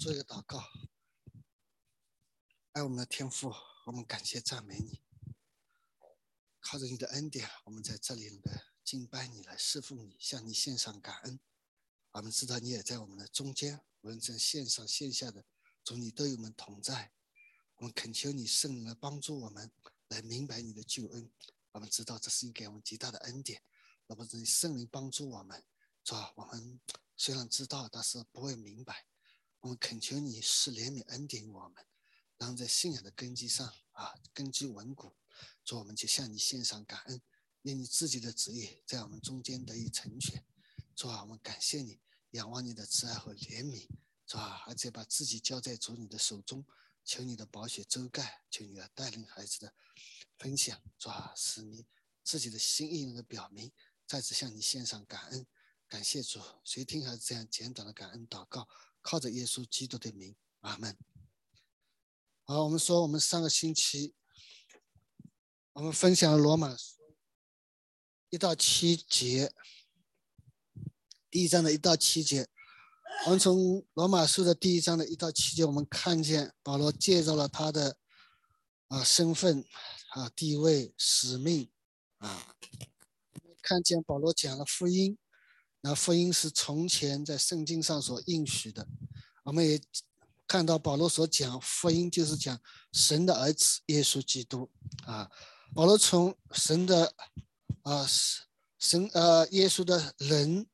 做一个祷告。爱我们的天父，我们感谢赞美你。靠着你的恩典，我们在这里来敬拜你，来侍奉你，向你献上感恩。我们知道你也在我们的中间，无论在线上线下的，主你都与我们同在。我们恳求你圣灵来帮助我们，来明白你的救恩。我们知道这是你给我们极大的恩典。那么，这圣灵帮助我们，是吧？我们虽然知道，但是不会明白。我们恳求你是怜悯恩典我们，让在信仰的根基上啊，根基稳固。主，我们就向你献上感恩，愿你自己的旨意在我们中间得以成全。主啊，我们感谢你，仰望你的慈爱和怜悯，是吧？而且把自己交在主你的手中，求你的宝血遮盖，求你要带领孩子的分享，是吧？使你自己的心意能够表明。再次向你献上感恩，感谢主。谁听孩子这样简短的感恩祷告？靠着耶稣基督的名，阿门。好，我们说，我们上个星期我们分享了罗马书一到七节，第一章的一到七节。我们从罗马书的第一章的一到七节，我们看见保罗介绍了他的啊身份啊地位使命啊。看见保罗讲了福音，那福音是从前在圣经上所应许的。我们也看到保罗所讲福音就是讲神的儿子耶稣基督啊。保罗从神的啊神呃耶稣的人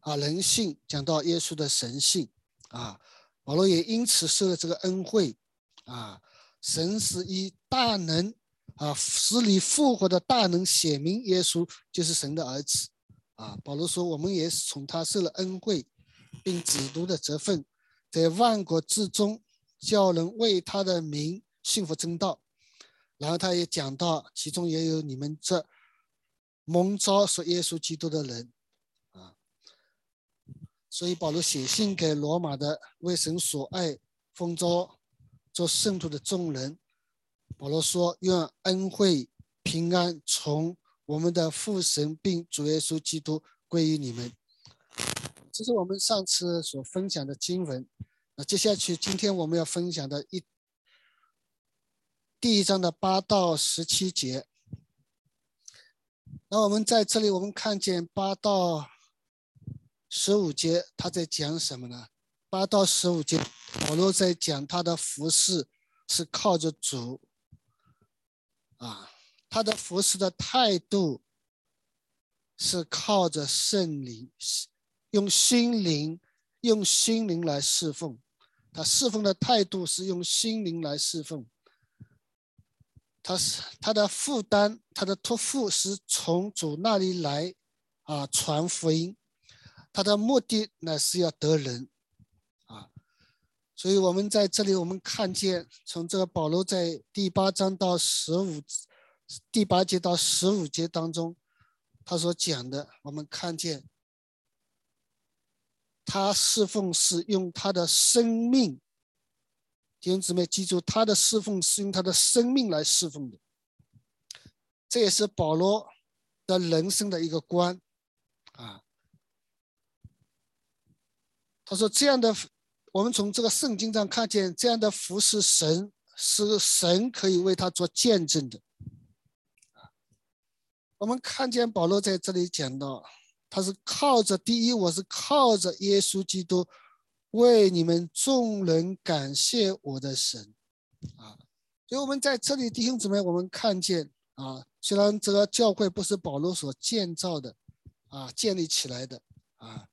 啊人性讲到耶稣的神性啊。保罗也因此受了这个恩惠啊。神是以大能。啊，使你复活的大能显明耶稣就是神的儿子。啊，保罗说，我们也是从他受了恩惠，并指读的责份，在万国之中叫人为他的名信服正道。然后他也讲到，其中也有你们这蒙召说耶稣基督的人。啊，所以保罗写信给罗马的为神所爱、封召做圣徒的众人。保罗说：“愿恩惠平安从我们的父神并主耶稣基督归于你们。”这是我们上次所分享的经文。那接下去，今天我们要分享的一第一章的八到十七节。那我们在这里，我们看见八到十五节，他在讲什么呢？八到十五节，保罗在讲他的服饰是靠着主。啊，他的服侍的态度是靠着圣灵，用心灵，用心灵来侍奉。他侍奉的态度是用心灵来侍奉。他是他的负担，他的托付是从主那里来，啊，传福音。他的目的呢是要得人，啊，所以我们在这里，我们看见从这个保罗在第八章到十五。第八节到十五节当中，他所讲的，我们看见他侍奉是用他的生命，弟兄姊妹记住，他的侍奉是用他的生命来侍奉的，这也是保罗的人生的一个观啊。他说这样的，我们从这个圣经上看见这样的服侍神，是神可以为他做见证的。我们看见保罗在这里讲到，他是靠着第一，我是靠着耶稣基督为你们众人感谢我的神啊。所以我们在这里弟兄姊妹，我们看见啊，虽然这个教会不是保罗所建造的啊，建立起来的啊，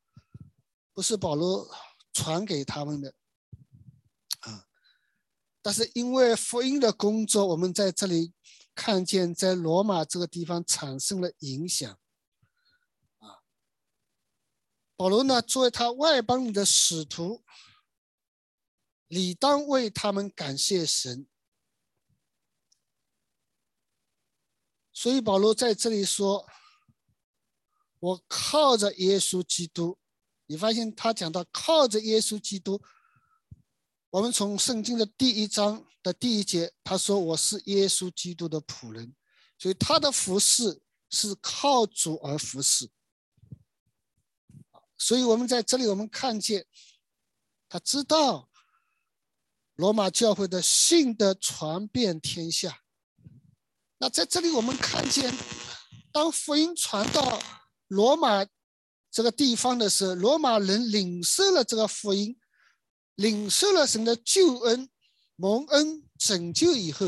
不是保罗传给他们的啊，但是因为福音的工作，我们在这里。看见在罗马这个地方产生了影响，啊，保罗呢作为他外邦人的使徒，理当为他们感谢神。所以保罗在这里说：“我靠着耶稣基督。”你发现他讲到靠着耶稣基督。我们从圣经的第一章的第一节，他说：“我是耶稣基督的仆人。”所以他的服侍是靠主而服侍。所以我们在这里，我们看见他知道罗马教会的信的传遍天下。那在这里我们看见，当福音传到罗马这个地方的时候，罗马人领受了这个福音，领受了神的救恩、蒙恩、拯救以后，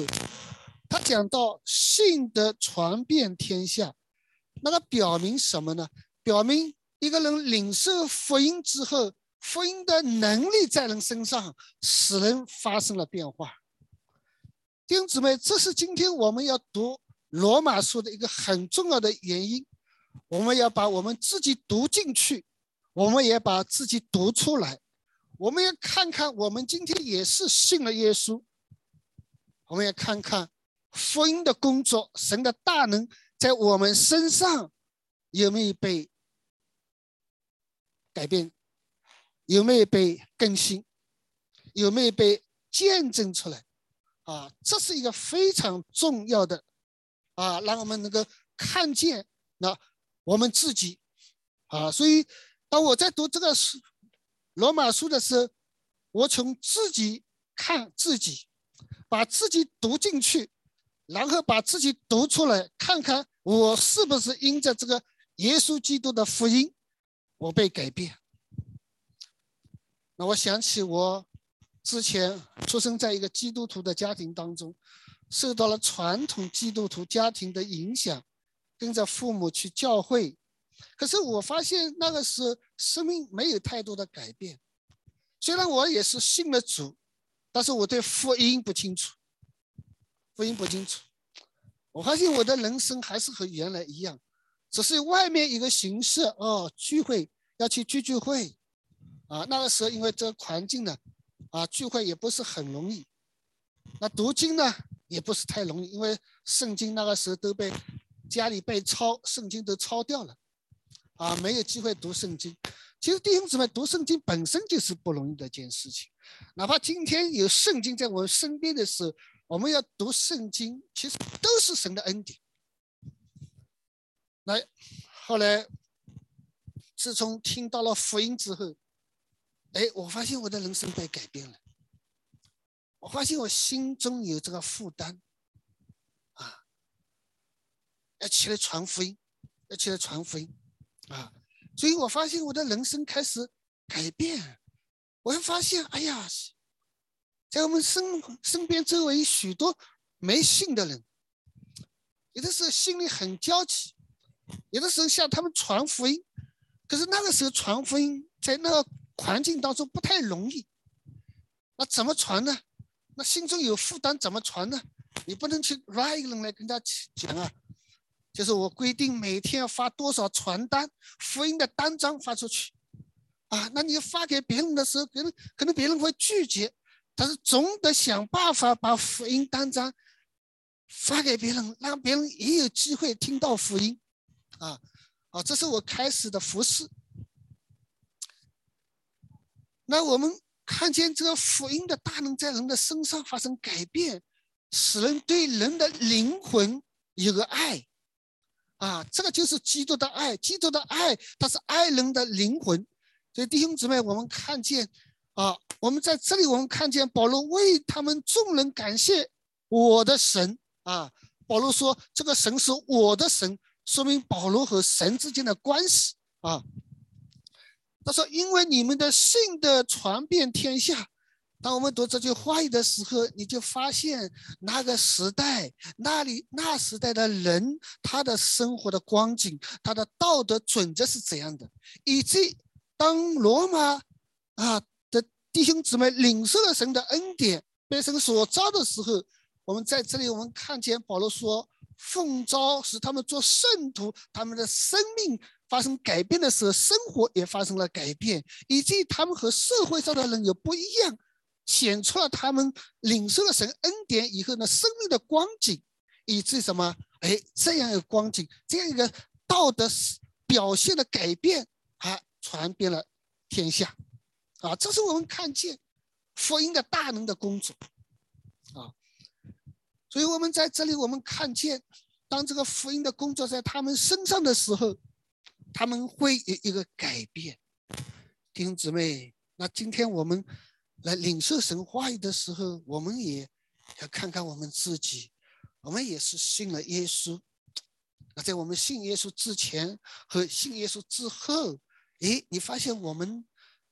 他讲到信的传遍天下，那个表明什么呢？表明一个人领受福音之后。福音的能力在人身上，使人发生了变化。弟兄姊妹，这是今天我们要读罗马书的一个很重要的原因。我们要把我们自己读进去，我们也把自己读出来。我们要看看，我们今天也是信了耶稣。我们要看看福音的工作，神的大能在我们身上有没有被改变。有没有被更新？有没有被见证出来？啊，这是一个非常重要的啊，让我们能够看见那我们自己啊。所以，当我在读这个书罗马书的时候，我从自己看自己，把自己读进去，然后把自己读出来，看看我是不是因着这个耶稣基督的福音，我被改变。那我想起我之前出生在一个基督徒的家庭当中，受到了传统基督徒家庭的影响，跟着父母去教会。可是我发现那个时生命没有太多的改变。虽然我也是信了主，但是我对福音不清楚，福音不清楚。我发现我的人生还是和原来一样，只是外面一个形式哦，聚会要去聚聚会。啊，那个时候因为这个环境呢，啊，聚会也不是很容易。那读经呢，也不是太容易，因为圣经那个时候都被家里被抄，圣经都抄掉了，啊，没有机会读圣经。其实弟兄姊妹，读圣经本身就是不容易的一件事情。哪怕今天有圣经在我身边的时候，我们要读圣经，其实都是神的恩典。那后来，自从听到了福音之后，哎，我发现我的人生被改变了。我发现我心中有这个负担，啊，要起来传福音，要起来传福音，啊，所以我发现我的人生开始改变。我会发现，哎呀，在我们身身边周围许多没信的人，有的时候心里很焦急，有的时候向他们传福音，可是那个时候传福音在那个。环境当中不太容易，那怎么传呢？那心中有负担怎么传呢？你不能去拉一个人来跟他讲啊，就是我规定每天要发多少传单、福音的单张发出去，啊，那你发给别人的时候，可能可能别人会拒绝，但是总得想办法把福音单张发给别人，让别人也有机会听到福音，啊，啊，这是我开始的服饰。那我们看见这个福音的大能在人的身上发生改变，使人对人的灵魂有个爱，啊，这个就是基督的爱。基督的爱，它是爱人的灵魂。所以弟兄姊妹，我们看见，啊，我们在这里，我们看见保罗为他们众人感谢我的神，啊，保罗说这个神是我的神，说明保罗和神之间的关系，啊。他说：“因为你们的信的传遍天下，当我们读这句话语的时候，你就发现那个时代，那里那时代的人，他的生活的光景，他的道德准则是怎样的，以及当罗马啊的弟兄姊妹领受了神的恩典，被神所召的时候，我们在这里，我们看见保罗说，奉召使他们做圣徒，他们的生命。”发生改变的时候，生活也发生了改变，以及他们和社会上的人有不一样，显出了他们领受了神恩典以后呢，生命的光景，以至什么？哎，这样一个光景，这样一个道德表现的改变，啊，传遍了天下，啊，这是我们看见福音的大能的工作，啊，所以我们在这里，我们看见，当这个福音的工作在他们身上的时候。他们会有一个改变，弟兄姊妹。那今天我们来领受神话语的时候，我们也要看看我们自己，我们也是信了耶稣。那在我们信耶稣之前和信耶稣之后，诶，你发现我们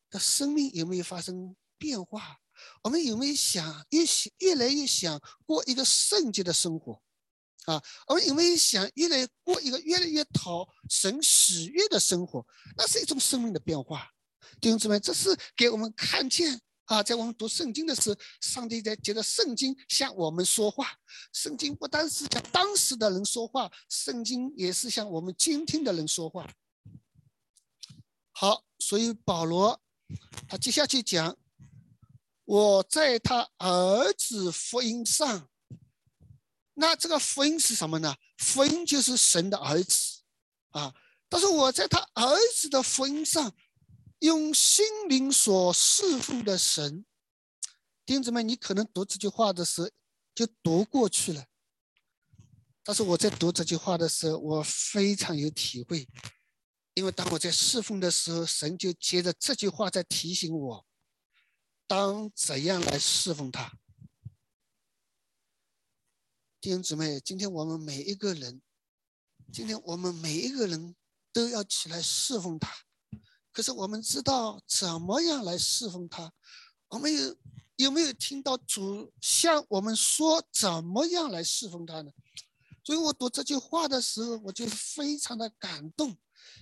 的生命有没有发生变化？我们有没有想越想越来越想过一个圣洁的生活？啊，我们有没有想越来过一个越来越讨神喜悦的生活？那是一种生命的变化，弟兄姊妹，这是给我们看见啊，在我们读圣经的时候，上帝在借着圣经向我们说话。圣经不单是向当时的人说话，圣经也是向我们今天的人说话。好，所以保罗他接下去讲，我在他儿子福音上。那这个福音是什么呢？福音就是神的儿子，啊！但是我在他儿子的福音上，用心灵所侍奉的神，弟兄姊妹，你可能读这句话的时候就读过去了。但是我在读这句话的时候，我非常有体会，因为当我在侍奉的时候，神就接着这句话在提醒我，当怎样来侍奉他。弟兄姊妹，今天我们每一个人，今天我们每一个人都要起来侍奉他。可是我们知道怎么样来侍奉他？我们有有没有听到主向我们说怎么样来侍奉他呢？所以我读这句话的时候，我就非常的感动，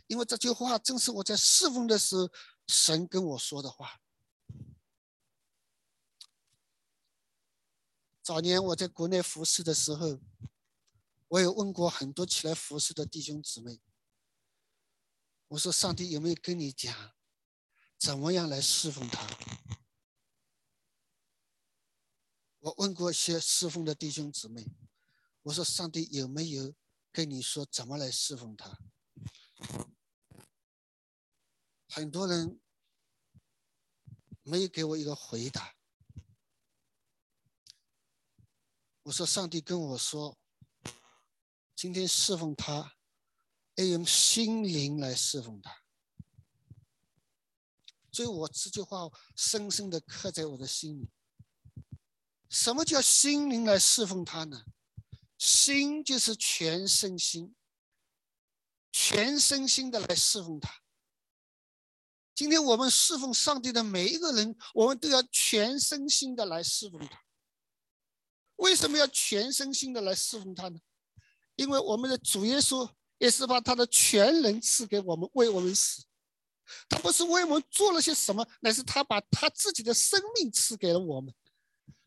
因为这句话正是我在侍奉的时候神跟我说的话。早年我在国内服侍的时候，我有问过很多起来服侍的弟兄姊妹。我说：“上帝有没有跟你讲，怎么样来侍奉他？”我问过一些侍奉的弟兄姊妹，我说：“上帝有没有跟你说怎么来侍奉他？”很多人没有给我一个回答。我说：“上帝跟我说，今天侍奉他，要用心灵来侍奉他。所以我这句话深深的刻在我的心里。什么叫心灵来侍奉他呢？心就是全身心，全身心的来侍奉他。今天我们侍奉上帝的每一个人，我们都要全身心的来侍奉他。”为什么要全身心的来侍奉他呢？因为我们的主耶稣也是把他的全人赐给我们，为我们死。他不是为我们做了些什么，乃是他把他自己的生命赐给了我们。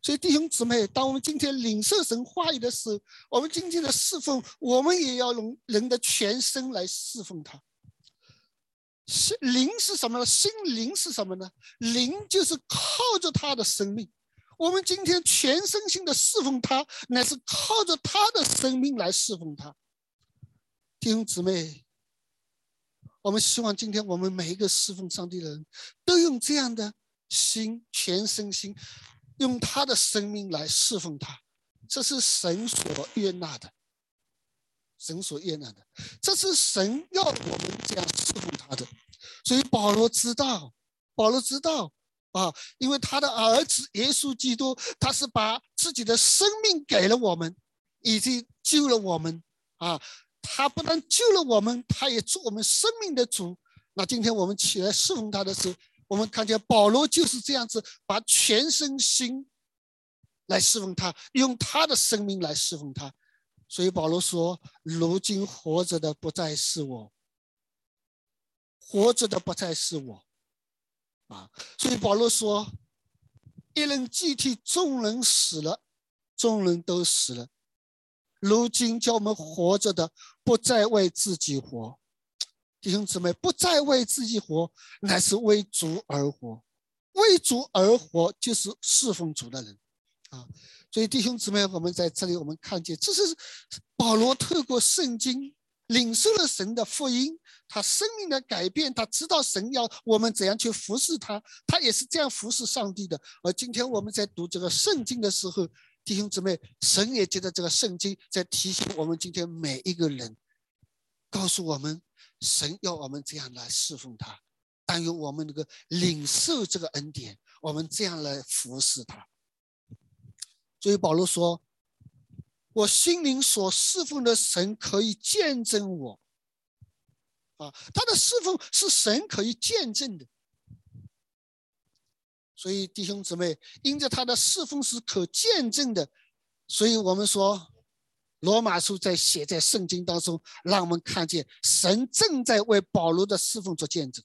所以弟兄姊妹，当我们今天领受神话语的时候，我们今天的侍奉，我们也要用人的全身来侍奉他。心灵是什么呢？心灵是什么呢？灵就是靠着他的生命。我们今天全身心的侍奉他，乃是靠着他的生命来侍奉他。弟兄姊妹，我们希望今天我们每一个侍奉上帝的人都用这样的心，全身心，用他的生命来侍奉他。这是神所悦纳的，神所悦纳的，这是神要我们这样侍奉他的。所以保罗知道，保罗知道。啊，因为他的儿子耶稣基督，他是把自己的生命给了我们，已经救了我们。啊，他不但救了我们，他也做我们生命的主。那今天我们起来侍奉他的时候，我们看见保罗就是这样子，把全身心来侍奉他，用他的生命来侍奉他。所以保罗说：“如今活着的不再是我，活着的不再是我。”啊，所以保罗说：“一人既替众人死了，众人都死了。如今叫我们活着的，不再为自己活，弟兄姊妹，不再为自己活，乃是为主而活。为主而活，就是侍奉主的人。啊，所以弟兄姊妹，我们在这里，我们看见，这是保罗透过圣经领受了神的福音。”他生命的改变，他知道神要我们怎样去服侍他，他也是这样服侍上帝的。而今天我们在读这个圣经的时候，弟兄姊妹，神也借着这个圣经在提醒我们，今天每一个人，告诉我们，神要我们这样来侍奉他。但愿我们能够领受这个恩典，我们这样来服侍他。所以保罗说：“我心灵所侍奉的神可以见证我。”啊，他的侍奉是神可以见证的。所以弟兄姊妹，因着他的侍奉是可见证的，所以我们说。罗马书在写在圣经当中，让我们看见神正在为保罗的侍奉做见证，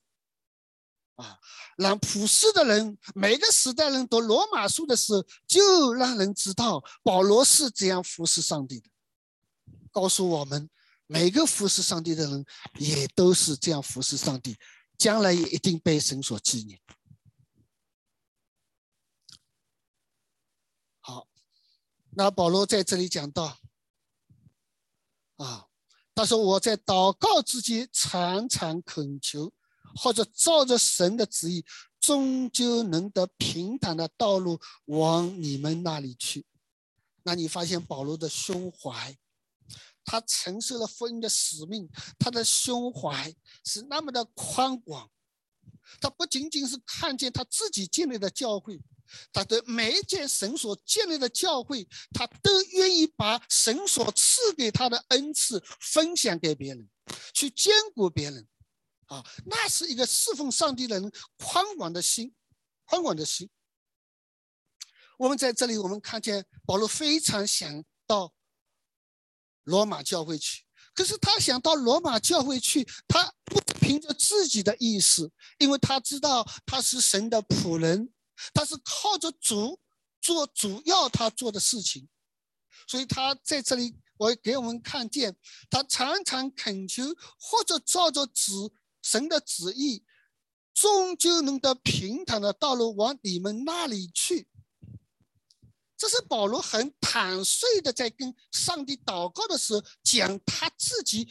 啊，让普世的人每个时代人读罗马书的时候，就让人知道保罗是怎样服侍上帝的，告诉我们每个服侍上帝的人也都是这样服侍上帝，将来也一定被神所纪念。好，那保罗在这里讲到。啊，他说我在祷告之间常常恳求，或者照着神的旨意，终究能得平坦的道路往你们那里去。那你发现保罗的胸怀，他承受了福音的使命，他的胸怀是那么的宽广。他不仅仅是看见他自己建立的教会。他的每一件神所建立的教会，他都愿意把神所赐给他的恩赐分享给别人，去兼顾别人，啊，那是一个侍奉上帝的人宽广的心，宽广的心。我们在这里，我们看见保罗非常想到罗马教会去，可是他想到罗马教会去，他凭着自己的意思，因为他知道他是神的仆人。他是靠着主做主要他做的事情，所以他在这里，我给我们看见，他常常恳求或者照着旨神的旨意，终究能得平坦的道路往你们那里去。这是保罗很坦率的在跟上帝祷告的时候讲他自己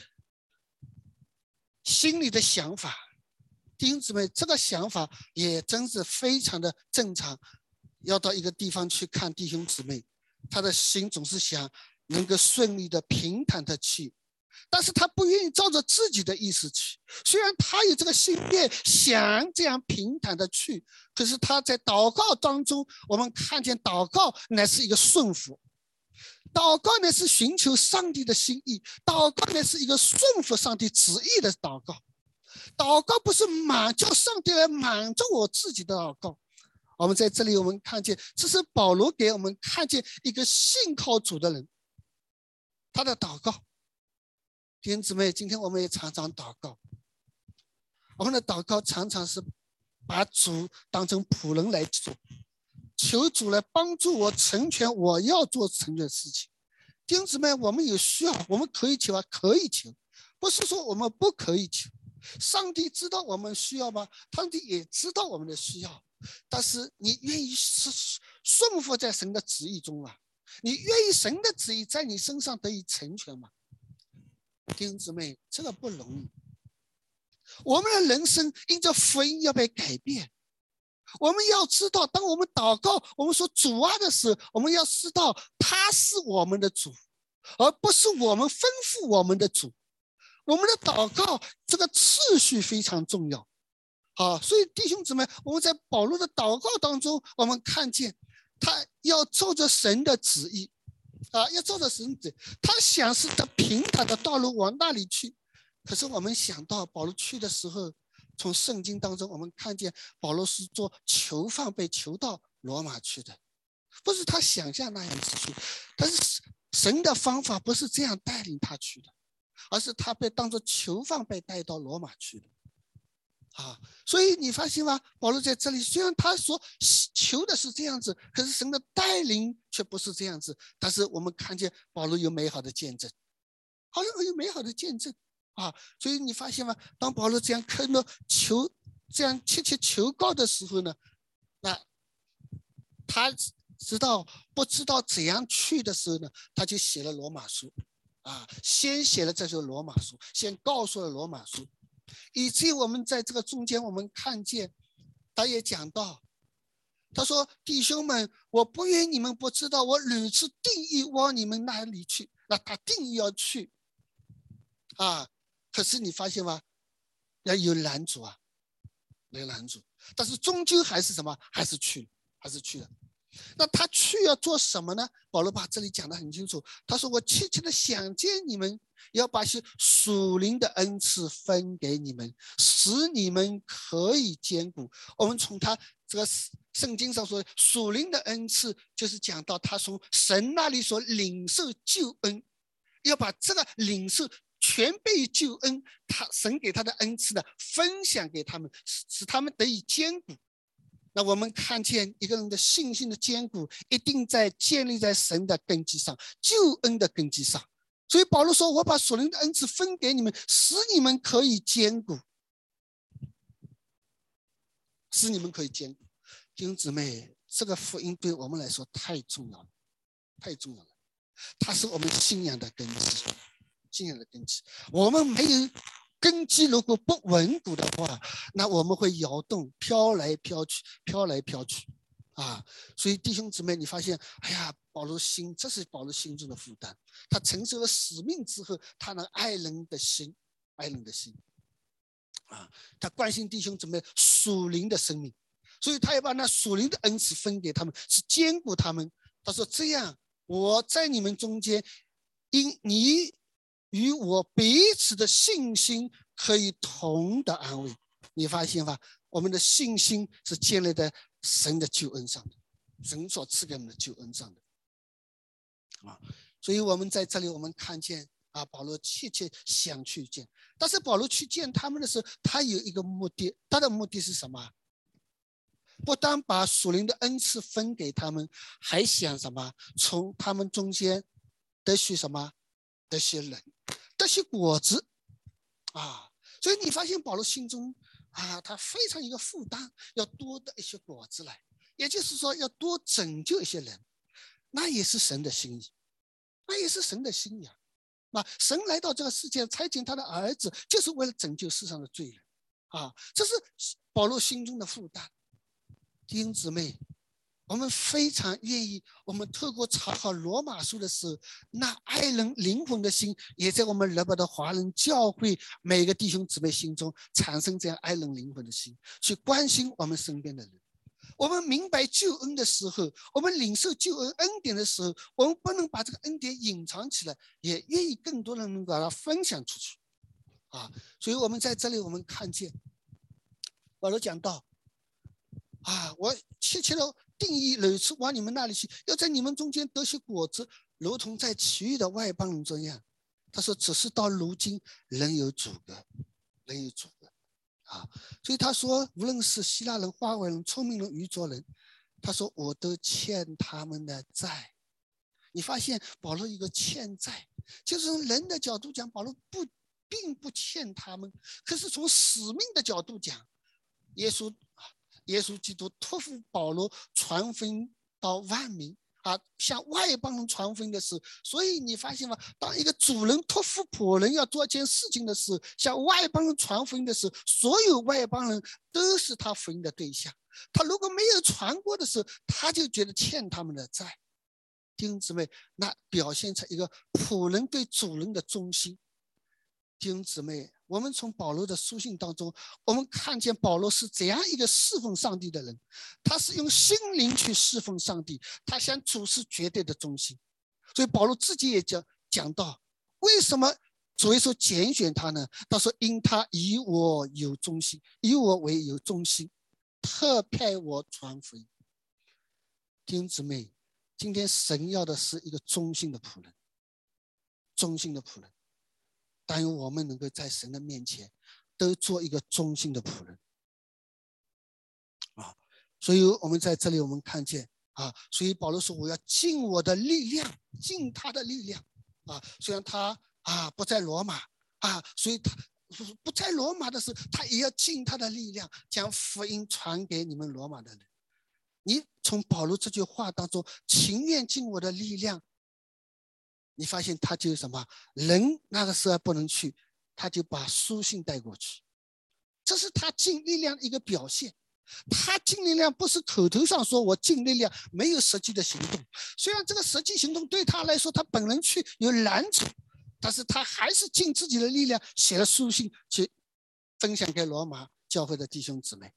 心里的想法。弟兄姊妹，这个想法也真是非常的正常。要到一个地方去看弟兄姊妹，他的心总是想能够顺利的、平坦的去，但是他不愿意照着自己的意思去。虽然他有这个心愿，想这样平坦的去，可是他在祷告当中，我们看见祷告乃是一个顺服，祷告呢是寻求上帝的心意，祷告呢是一个顺服上帝旨意的祷告。祷告不是满叫上帝来满足我自己的祷告。我们在这里，我们看见这是保罗给我们看见一个信靠主的人，他的祷告。弟兄姊妹，今天我们也常常祷告。我们的祷告常常是把主当成仆人来做，求主来帮助我成全我要做成的事情。弟兄姊妹，我们有需要，我们可以求啊，可以求，不是说我们不可以求。上帝知道我们需要吗？上帝也知道我们的需要，但是你愿意是顺服在神的旨意中啊？你愿意神的旨意在你身上得以成全吗？弟兄姊妹，这个不容易。我们的人生因着福音要被改变，我们要知道，当我们祷告，我们说主啊的时候，我们要知道他是我们的主，而不是我们吩咐我们的主。我们的祷告这个次序非常重要，好，所以弟兄姊妹，我们在保罗的祷告当中，我们看见他要照着神的旨意，啊，要照着神旨，他想是的平坦的道路往那里去。可是我们想到保罗去的时候，从圣经当中我们看见保罗是做囚犯被囚到罗马去的，不是他想象那样子去，但是神的方法不是这样带领他去的。而是他被当作囚犯被带到罗马去的，啊，所以你发现吗？保罗在这里虽然他说求的是这样子，可是神的带领却不是这样子。但是我们看见保罗有美好的见证，好像有美好的见证啊。所以你发现吗？当保罗这样恳着求、这样切切求告的时候呢，那他知道不知道怎样去的时候呢，他就写了罗马书。啊，先写了这首罗马书，先告诉了罗马书，以至于我们在这个中间，我们看见，他也讲到，他说：“弟兄们，我不愿你们不知道，我屡次定义往你们那里去。那他定义要去，啊，可是你发现吗？要有拦阻啊，有拦阻，但是终究还是什么？还是去，还是去了。那他去要做什么呢？保罗把这里讲得很清楚，他说：“我切切的想见你们，要把些属灵的恩赐分给你们，使你们可以兼顾。”我们从他这个圣经上说，属灵的恩赐就是讲到他从神那里所领受救恩，要把这个领受。全被救恩，他神给他的恩赐呢，分享给他们，使使他们得以坚固。那我们看见一个人的信心的坚固，一定在建立在神的根基上，救恩的根基上。所以保罗说：“我把属灵的恩赐分给你们，使你们可以坚固，使你们可以坚固。”弟兄姊妹，这个福音对我们来说太重要了，太重要了，它是我们信仰的根基。信仰的根基，我们没有根基，如果不稳固的话，那我们会摇动、飘来飘去、飘来飘去，啊！所以弟兄姊妹，你发现，哎呀，保罗心，这是保罗心中的负担。他承受了使命之后，他能爱人的心，爱人的心，啊，他关心弟兄姊妹属灵的生命，所以他要把那属灵的恩赐分给他们，是兼顾他们。他说：“这样，我在你们中间，因你。”与我彼此的信心可以同的安慰，你发现吧？我们的信心是建立在神的救恩上的，神所赐给我们的救恩上的。啊，所以我们在这里，我们看见啊，保罗切切想去见，但是保罗去见他们的时候，他有一个目的，他的目的是什么？不但把属灵的恩赐分给他们，还想什么？从他们中间得取什么？得些人。这些果子，啊，所以你发现保罗心中啊，他非常一个负担，要多的一些果子来，也就是说要多拯救一些人，那也是神的心意，那也是神的心意啊。那神来到这个世界，差遣他的儿子，就是为了拯救世上的罪人，啊，这是保罗心中的负担，弟兄姊妹。我们非常愿意，我们透过查考罗马书的时候，那爱人灵魂的心，也在我们日本的华人教会每个弟兄姊妹心中产生这样爱人灵魂的心，去关心我们身边的人。我们明白救恩的时候，我们领受救恩恩典的时候，我们不能把这个恩典隐藏起来，也愿意更多人能把它分享出去。啊，所以我们在这里，我们看见保罗讲到，啊，我切切的。定义屡次往你们那里去，要在你们中间得些果子，如同在其余的外邦人这样。他说：“只是到如今仍有阻隔，仍有阻隔。”啊，所以他说，无论是希腊人、花外人、聪明人、愚拙人，他说我都欠他们的债。你发现保罗一个欠债，就是从人的角度讲，保罗不并不欠他们，可是从使命的角度讲，耶稣。耶稣基督托付保罗传福音到万民啊，向外邦人传福音的时候，所以你发现吗？当一个主人托付仆人要做一件事情的时候，向外邦人传福音的时候，所有外邦人都是他福音的对象。他如果没有传过的时候，他就觉得欠他们的债。弟兄姊妹，那表现出一个仆人对主人的忠心。弟兄姊妹。我们从保罗的书信当中，我们看见保罗是怎样一个侍奉上帝的人。他是用心灵去侍奉上帝，他向主是绝对的忠心。所以保罗自己也讲讲到，为什么主耶稣拣选他呢？他说：“因他以我有忠心，以我为有忠心，特派我传福音。”弟兄姊妹，今天神要的是一个忠心的仆人，忠心的仆人。但愿我们能够在神的面前，都做一个忠心的仆人啊！所以，我们在这里，我们看见啊，所以保罗说：“我要尽我的力量，尽他的力量啊！虽然他啊不在罗马啊，所以他不在罗马的时候，他也要尽他的力量，将福音传给你们罗马的人。你从保罗这句话当中，情愿尽我的力量。”你发现他就什么人那个时候不能去，他就把书信带过去，这是他尽力量的一个表现。他尽力量不是口头上说我尽力量，没有实际的行动。虽然这个实际行动对他来说他本人去有难处，但是他还是尽自己的力量写了书信去分享给罗马教会的弟兄姊妹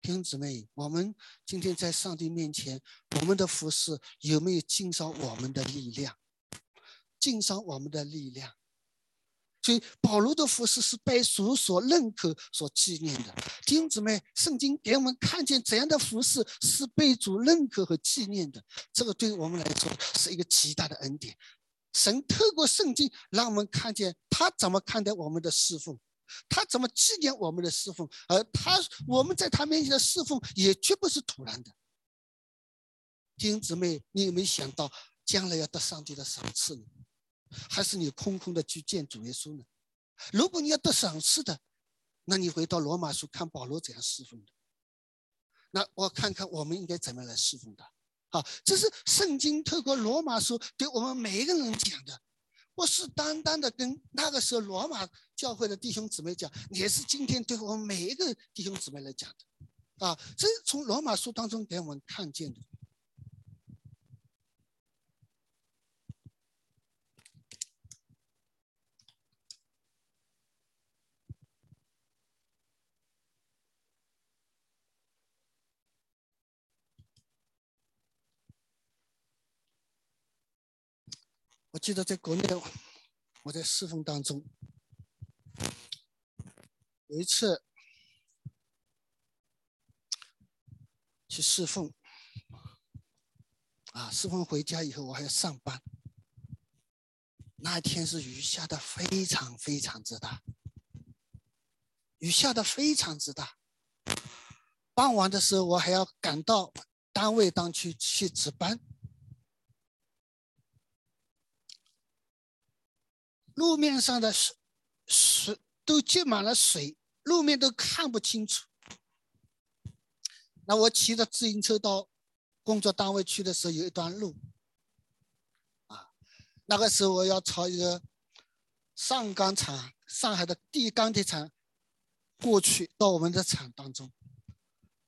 弟兄姊妹，我们今天在上帝面前，我们的服饰有没有尽上我们的力量？尽上我们的力量。所以保罗的服饰是被主所认可、所纪念的。弟兄姊妹，圣经给我们看见怎样的服饰是被主认可和纪念的，这个对我们来说是一个极大的恩典。神透过圣经让我们看见他怎么看待我们的侍奉，他怎么纪念我们的侍奉，而他我们在他面前的侍奉也绝不是突然的。弟兄姊妹，你有没有想到将来要得上帝的赏赐呢？还是你空空的去见主耶稣呢？如果你要得赏赐的，那你回到罗马书看保罗怎样侍奉的。那我看看我们应该怎么来侍奉他。好，这是圣经透过罗马书对我们每一个人讲的，不是单单的跟那个时候罗马教会的弟兄姊妹讲，也是今天对我们每一个弟兄姊妹来讲的。啊，这是从罗马书当中给我们看见的。我记得在国内，我在侍奉当中，有一次去侍奉，啊，侍奉回家以后我还要上班。那天是雨下的非常非常之大，雨下的非常之大。傍晚的时候我还要赶到单位当去去值班。路面上的水水都积满了水，路面都看不清楚。那我骑着自行车到工作单位去的时候，有一段路，啊，那个时候我要朝一个上钢厂，上海的第一钢铁厂过去，到我们的厂当中。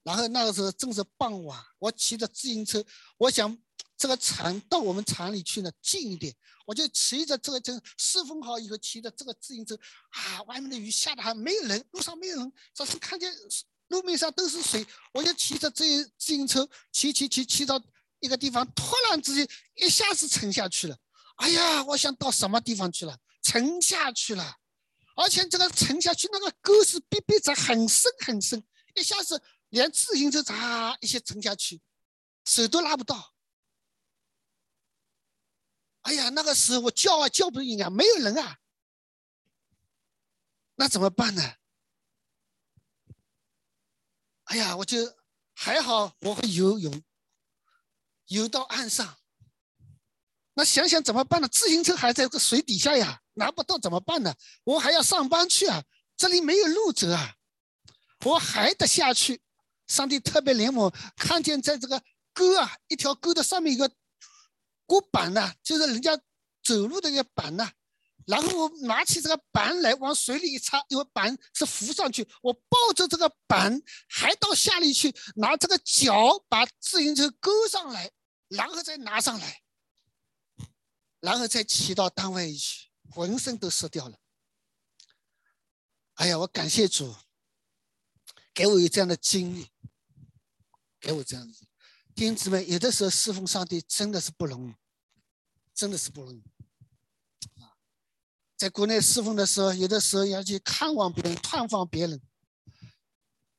然后那个时候正是傍晚，我骑着自行车，我想。这个厂到我们厂里去呢，近一点，我就骑着这个这侍奉好以后，骑着这个自行车啊，外面的雨下的还没人，路上没有人，只是看见路面上都是水，我就骑着这自行车骑骑骑骑到一个地方，突然之间一下子沉下去了，哎呀，我想到什么地方去了，沉下去了，而且这个沉下去那个沟是逼逼着很深很深，一下子连自行车嚓一下沉下去，手都拉不到。哎呀，那个时候我叫啊叫不应啊，没有人啊，那怎么办呢？哎呀，我就还好，我会游泳，游到岸上。那想想怎么办呢？自行车还在个水底下呀，拿不到怎么办呢？我还要上班去啊，这里没有路走啊，我还得下去。上帝特别怜悯，看见在这个沟啊，一条沟的上面有个。过板呢，就是人家走路的那个板呢，然后我拿起这个板来往水里一插，因为板是浮上去，我抱着这个板还到下里去，拿这个脚把自行车勾上来，然后再拿上来，然后再骑到单位去，浑身都湿掉了。哎呀，我感谢主，给我有这样的经历，给我这样子。弟兄姊妹，有的时候侍奉上帝真的是不容易。真的是不容易啊！在国内侍奉的时候，有的时候要去看望别人、探访别人。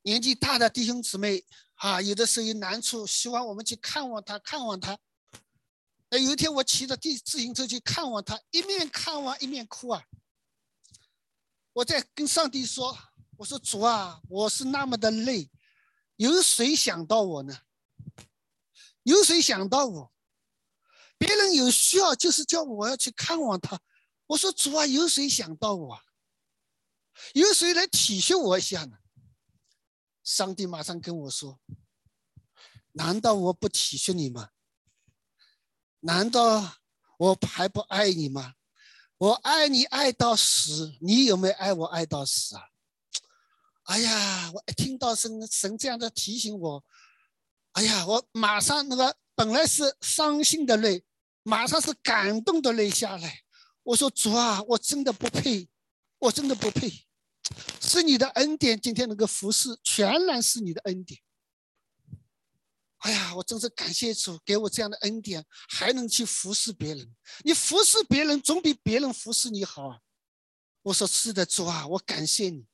年纪大的弟兄姊妹啊，有的时候有难处，希望我们去看望他、看望他。那，有一天我骑着地自行车去看望他，一面看望一面哭啊！我在跟上帝说：“我说主啊，我是那么的累，有谁想到我呢？有谁想到我？”别人有需要，就是叫我要去看望他。我说主啊，有谁想到我？有谁来体恤我一下呢？上帝马上跟我说：“难道我不体恤你吗？难道我还不爱你吗？我爱你爱到死，你有没有爱我爱到死啊？”哎呀，我一听到神神这样的提醒我，哎呀，我马上那个本来是伤心的泪。马上是感动的泪下来，我说主啊，我真的不配，我真的不配，是你的恩典，今天能够服侍，全然是你的恩典。哎呀，我真是感谢主给我这样的恩典，还能去服侍别人。你服侍别人总比别人服侍你好啊！我说是的，主啊，我感谢你。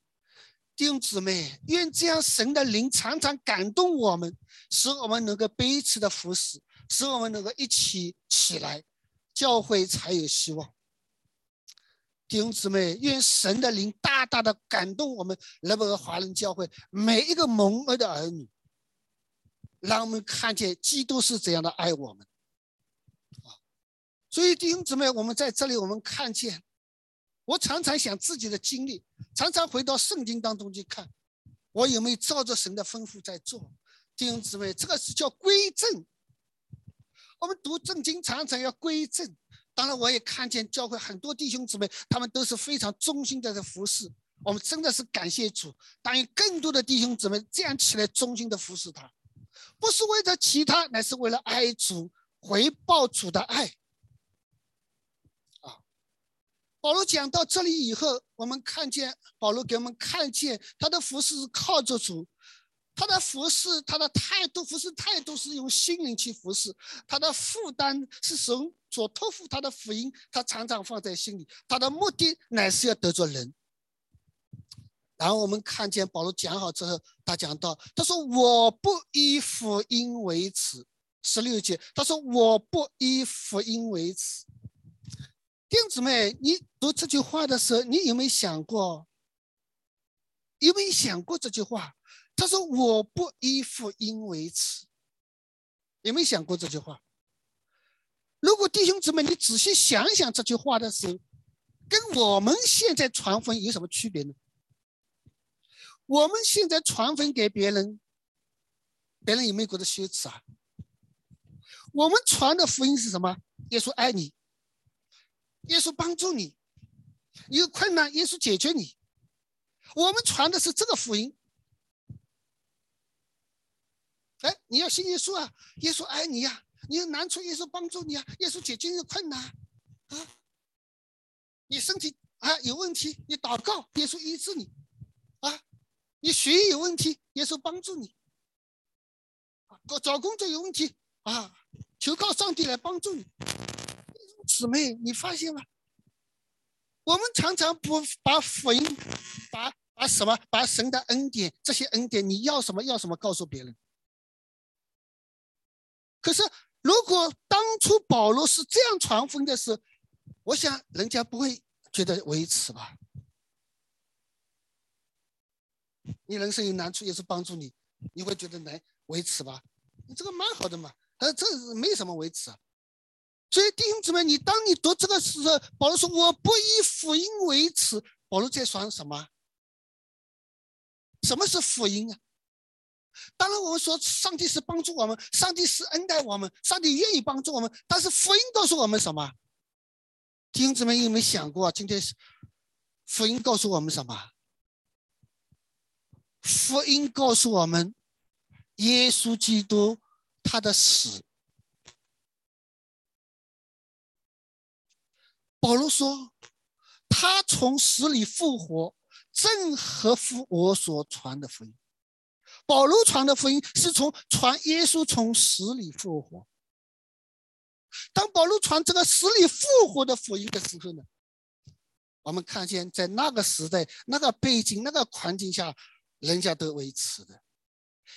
弟兄姊妹，愿这样神的灵常常感动我们，使我们能够彼此的服侍，使我们能够一起起来，教会才有希望。弟兄姊妹，愿神的灵大大的感动我们那个华人教会每一个蒙恩的儿女。让我们看见基督是怎样的爱我们，啊！所以弟兄姊妹，我们在这里，我们看见，我常常想自己的经历，常常回到圣经当中去看，我有没有照着神的吩咐在做？弟兄姊妹，这个是叫归正。我们读圣经常常要归正。当然，我也看见教会很多弟兄姊妹，他们都是非常忠心的在服侍。我们真的是感谢主，但愿更多的弟兄姊妹这样起来忠心的服侍他。不是为了其他，乃是为了爱主，回报主的爱。保罗讲到这里以后，我们看见保罗给我们看见他的服饰是靠着主，他的服饰，他的态度，服饰态度是用心灵去服侍，他的负担是神所托付他的福音，他常常放在心里，他的目的乃是要得着人。然后我们看见保罗讲好之后，他讲到，他说：“我不以福音为耻。”十六节，他说：“我不以福音为耻。”弟兄姊妹，你读这句话的时候，你有没有想过？有没有想过这句话？他说：“我不以福音为耻。”有没有想过这句话？如果弟兄姊妹，你仔细想想这句话的时候，跟我们现在传福音有什么区别呢？我们现在传分给别人，别人有没有觉得羞耻啊？我们传的福音是什么？耶稣爱你，耶稣帮助你，有困难耶稣解决你。我们传的是这个福音。哎，你要信耶稣啊！耶稣爱你呀！你有难处，耶稣帮助你啊！耶稣解决你的困难啊！你身体啊有问题，你祷告，耶稣医治你啊！你学业有问题，耶稣帮助你；找找工作有问题啊，求告上帝来帮助你。姊妹，你发现吗？我们常常不把福音、把把什么、把神的恩典这些恩典，你要什么要什么告诉别人。可是，如果当初保罗是这样传福音的时候，我想人家不会觉得维持吧。你人生有难处，也是帮助你，你会觉得难维持吧？你这个蛮好的嘛，呃，这没什么维持啊。所以弟兄姊妹，你当你读这个时候，保罗说我不以福音为耻，保罗在说什么？什么是福音啊？当然我们说上帝是帮助我们，上帝是恩待我们，上帝愿意帮助我们，但是福音告诉我们什么？弟兄姊妹有没有想过，今天是福音告诉我们什么？福音告诉我们，耶稣基督他的死。保罗说，他从死里复活，正合乎我所传的福音。保罗传的福音是从传耶稣从死里复活。当保罗传这个死里复活的福音的时候呢，我们看见在那个时代、那个背景、那个环境下。人家都维持的，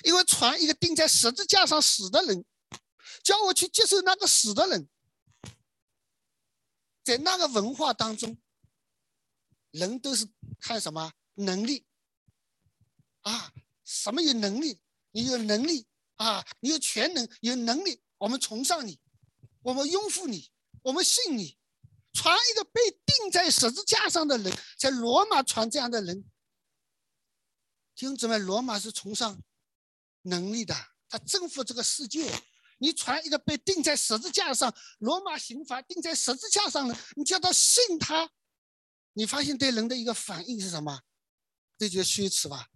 因为传一个钉在十字架上死的人，叫我去接受那个死的人，在那个文化当中，人都是看什么能力啊？什么有能力？你有能力啊？你有全能，有能力，我们崇尚你，我们拥护你，我们信你。传一个被钉在十字架上的人，在罗马传这样的人。兄姊妹，罗马是崇尚能力的，他征服这个世界。你传一个被钉在十字架上，罗马刑罚钉在十字架上了，你叫他信他，你发现对人的一个反应是什么？这就羞耻吧？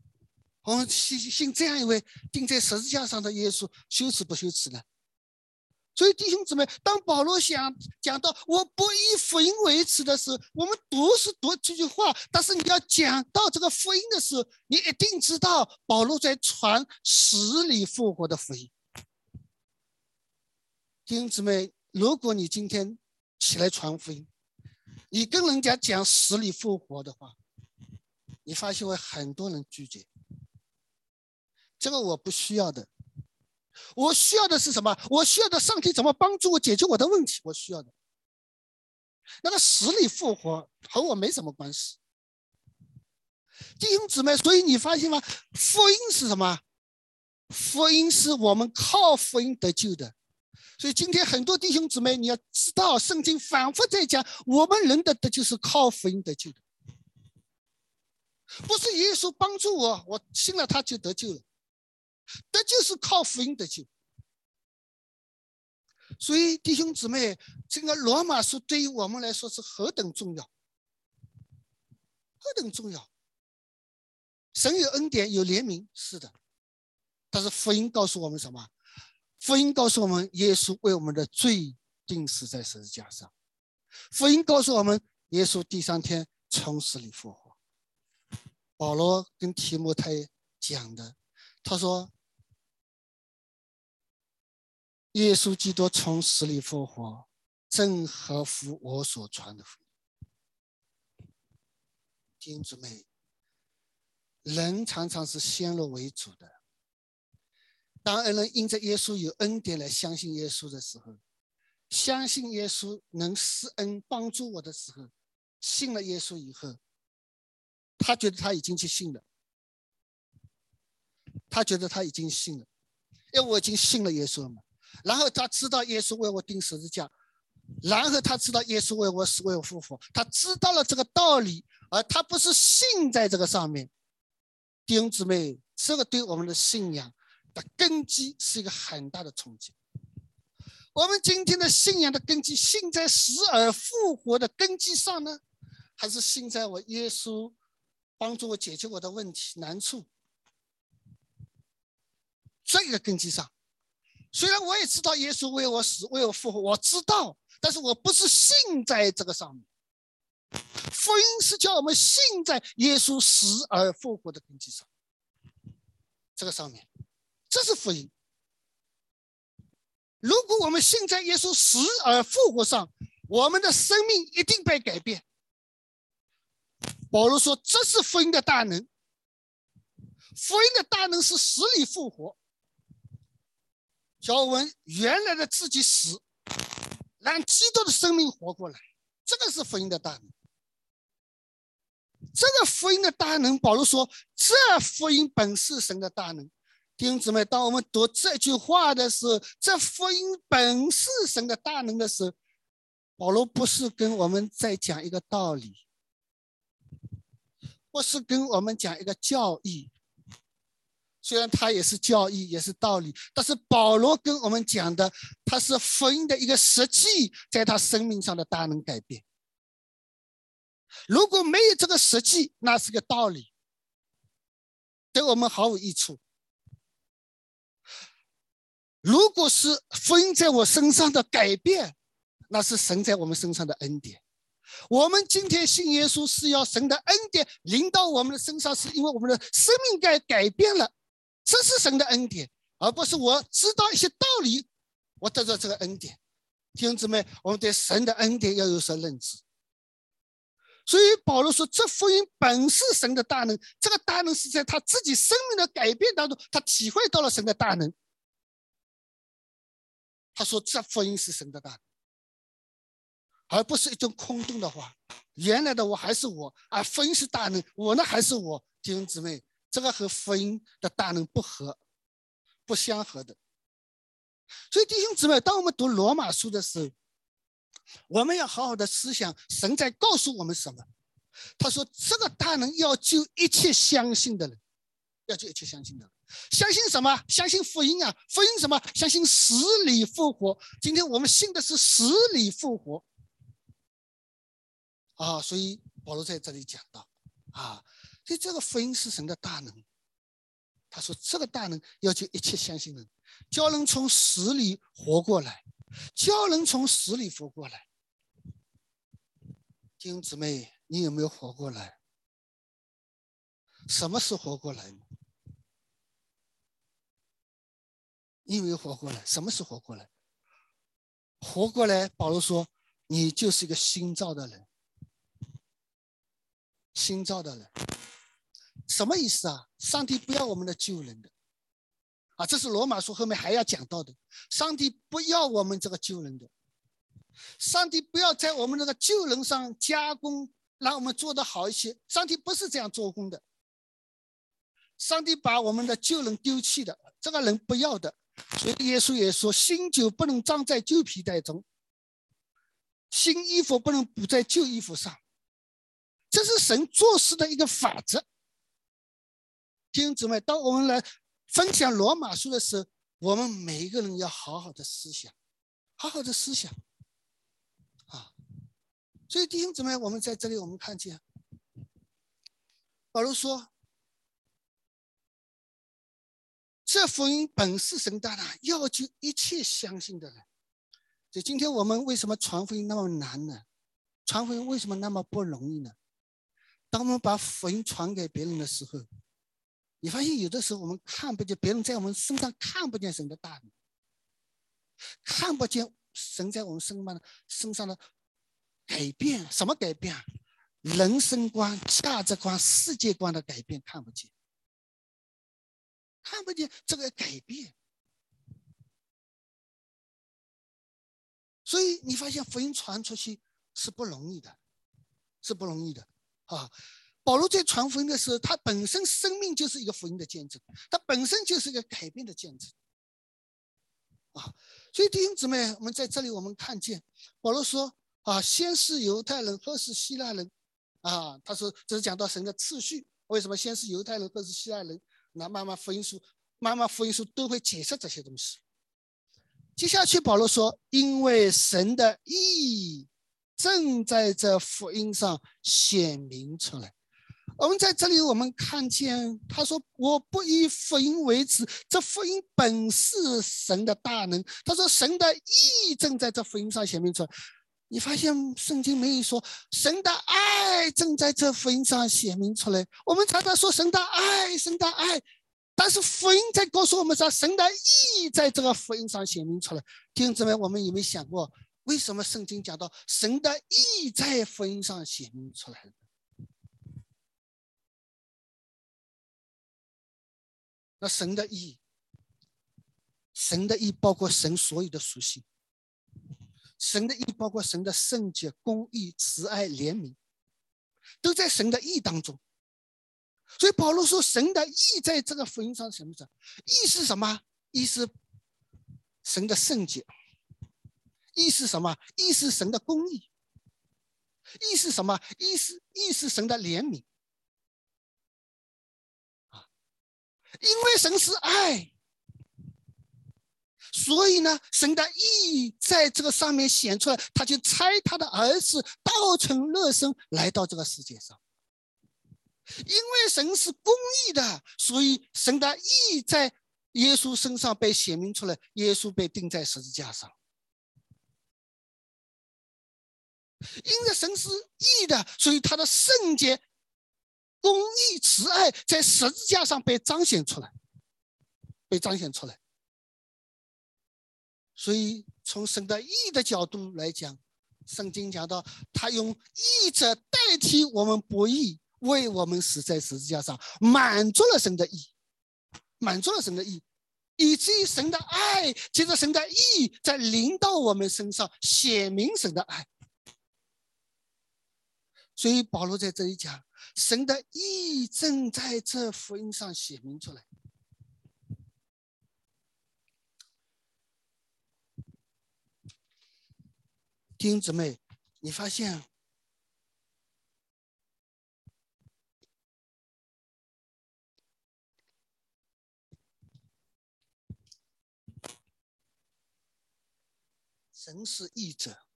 我们信信这样一位钉在十字架上的耶稣，羞耻不羞耻呢？所以弟兄姊妹，当保罗想讲到我不以福音为耻的时候，我们读是读这句话，但是你要讲到这个福音的时候，你一定知道保罗在传死里复活的福音。弟兄姊妹，如果你今天起来传福音，你跟人家讲死里复活的话，你发现会很多人拒绝。这个我不需要的。我需要的是什么？我需要的上帝怎么帮助我解决我的问题？我需要的，那个死里复活和我没什么关系。弟兄姊妹，所以你发现吗？福音是什么？福音是我们靠福音得救的。所以今天很多弟兄姊妹，你要知道，圣经反复在讲，我们人的得救是靠福音得救的，不是耶稣帮助我，我信了他就得救了。这就是靠福音得救，所以弟兄姊妹，这个罗马书对于我们来说是何等重要，何等重要！神有恩典，有怜悯，是的，但是福音告诉我们什么？福音告诉我们，耶稣为我们的罪定死在十字架上。福音告诉我们，耶稣第三天从死里复活。保罗跟提摩太讲的，他说。耶稣基督从死里复活，正合乎我所传的福音。弟兄姊妹，人常常是先入为主的。当恩人因着耶稣有恩典来相信耶稣的时候，相信耶稣能施恩帮助我的时候，信了耶稣以后，他觉得他已经去信了，他觉得他已经信了，因为我已经信了耶稣了嘛。然后他知道耶稣为我钉十字架，然后他知道耶稣为我死为我复活，他知道了这个道理，而他不是信在这个上面。弟兄姊妹，这个对我们的信仰的根基是一个很大的冲击。我们今天的信仰的根基，信在死而复活的根基上呢，还是信在我耶稣帮助我解决我的问题难处这个根基上？虽然我也知道耶稣为我死，为我复活，我知道，但是我不是信在这个上面。福音是叫我们信在耶稣死而复活的根基上，这个上面，这是福音。如果我们信在耶稣死而复活上，我们的生命一定被改变。保罗说：“这是福音的大能。福音的大能是死里复活。”叫我们原来的自己死，让基督的生命活过来，这个是福音的大能。这个福音的大能，保罗说，这福音本是神的大能。弟兄姊妹，当我们读这句话的时候，这福音本是神的大能的时候，保罗不是跟我们在讲一个道理，不是跟我们讲一个教义。虽然他也是教义，也是道理，但是保罗跟我们讲的，他是福音的一个实际，在他生命上的大能改变。如果没有这个实际，那是个道理，对我们毫无益处。如果是福音在我身上的改变，那是神在我们身上的恩典。我们今天信耶稣，是要神的恩典临到我们的身上，是因为我们的生命该改变了。这是神的恩典，而不是我知道一些道理，我得到这个恩典。弟兄姊妹，我们对神的恩典要有所认知。所以保罗说：“这福音本是神的大能，这个大能是在他自己生命的改变当中，他体会到了神的大能。”他说：“这福音是神的大，而不是一种空洞的话。原来的我还是我，而福音是大能，我呢还是我。”弟兄姊妹。这个和福音的大能不合、不相合的，所以弟兄姊妹，当我们读罗马书的时候，我们要好好的思想，神在告诉我们什么？他说：“这个大能要救一切相信的人，要救一切相信的人。相信什么？相信福音啊！福音什么？相信死里复活。今天我们信的是死里复活啊！所以保罗在这里讲到啊。”所以这个福音是神的大能，他说这个大能要求一切相信人，叫人从死里活过来。叫人从死里活过来。弟兄姊妹，你有没有活过来？什么是活过来呢？你以为活过来？什么是活过来？活过来，保罗说，你就是一个新造的人。新造的人，什么意思啊？上帝不要我们的旧人的，啊，这是罗马书后面还要讲到的。上帝不要我们这个旧人的，上帝不要在我们这个旧人上加工，让我们做得好一些。上帝不是这样做工的。上帝把我们的旧人丢弃的，这个人不要的。所以耶稣也说：“新酒不能装在旧皮袋中，新衣服不能补在旧衣服上。”这是神做事的一个法则。弟兄姊妹，当我们来分享罗马书的时候，我们每一个人要好好的思想，好好的思想啊。所以弟兄姊妹，我们在这里，我们看见保罗说。这福音本是神大的，要救一切相信的人。所以今天我们为什么传福音那么难呢？传福音为什么那么不容易呢？当我们把福音传给别人的时候，你发现有的时候我们看不见别人在我们身上看不见神的大能，看不见神在我们身上的身上的改变。什么改变？人生观、价值观、世界观的改变看不见。看不见这个改变，所以你发现福音传出去是不容易的，是不容易的啊！保罗在传福音的时候，他本身生命就是一个福音的见证，他本身就是一个改变的见证啊！所以弟兄姊妹，我们在这里我们看见保罗说啊，先是犹太人，后是希腊人啊。他说这是讲到神的次序，为什么先是犹太人，后是希腊人？那慢慢福音书，慢慢福音书都会解释这些东西。接下去保罗说：“因为神的意义正在这福音上显明出来。”我们在这里，我们看见他说：“我不以福音为耻，这福音本是神的大能。”他说：“神的意义正在这福音上显明出来。”你发现圣经没有说神的爱正在这福音上显明出来。我们常常说神的爱，神的爱，但是福音在告诉我们说神的意在这个福音上显明出来。弟兄姊妹，我们有没有想过，为什么圣经讲到神的意在福音上显明出来那神的意，神的意包括神所有的属性。神的意包括神的圣洁、公义、慈爱、怜悯，都在神的意当中。所以保罗说，神的意在这个福音上什么着？意是什么？意是神的圣洁。意是什么？意是神的公义。意是什么？意是意是神的怜悯。啊，因为神是爱。所以呢，神的意在这个上面显出来，他就差他的儿子道成肉身来到这个世界上。因为神是公义的，所以神的意在耶稣身上被显明出来，耶稣被钉在十字架上。因为神是义的，所以他的圣洁、公义、慈爱在十字架上被彰显出来，被彰显出来。所以，从神的义的角度来讲，圣经讲到他用义者代替我们不义，为我们死在十字架上，满足了神的义，满足了神的义，以至于神的爱接着神的义在临到我们身上，显明神的爱。所以保罗在这里讲，神的义正在这福音上显明出来。弟兄姊妹，你发现神是义者，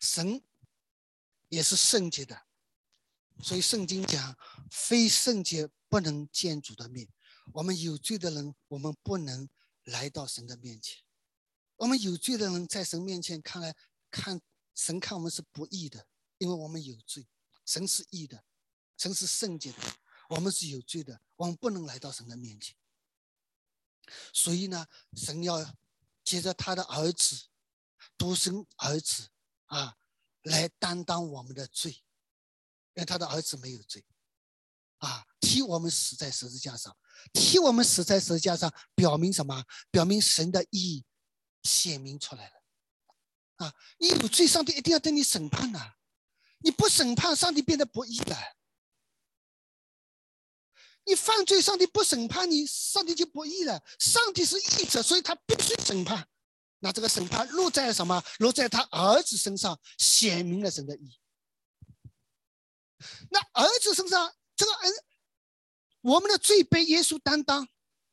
神也是圣洁的，所以圣经讲，非圣洁不能见主的面。我们有罪的人，我们不能来到神的面前。我们有罪的人在神面前看来，看神看我们是不义的，因为我们有罪。神是义的，神是圣洁的，我们是有罪的，我们不能来到神的面前。所以呢，神要借着他的儿子，独生儿子啊，来担当我们的罪，因为他的儿子没有罪。啊！替我们死在十字架上，替我们死在十字架上，表明什么？表明神的义显明出来了。啊！你有罪，上帝一定要对你审判呐！你不审判，上帝变得不义了。你犯罪，上帝不审判你，上帝就不义了。上帝是义者，所以他必须审判。那这个审判落在什么？落在他儿子身上，显明了神的义。那儿子身上。这个恩，我们的罪被耶稣担当，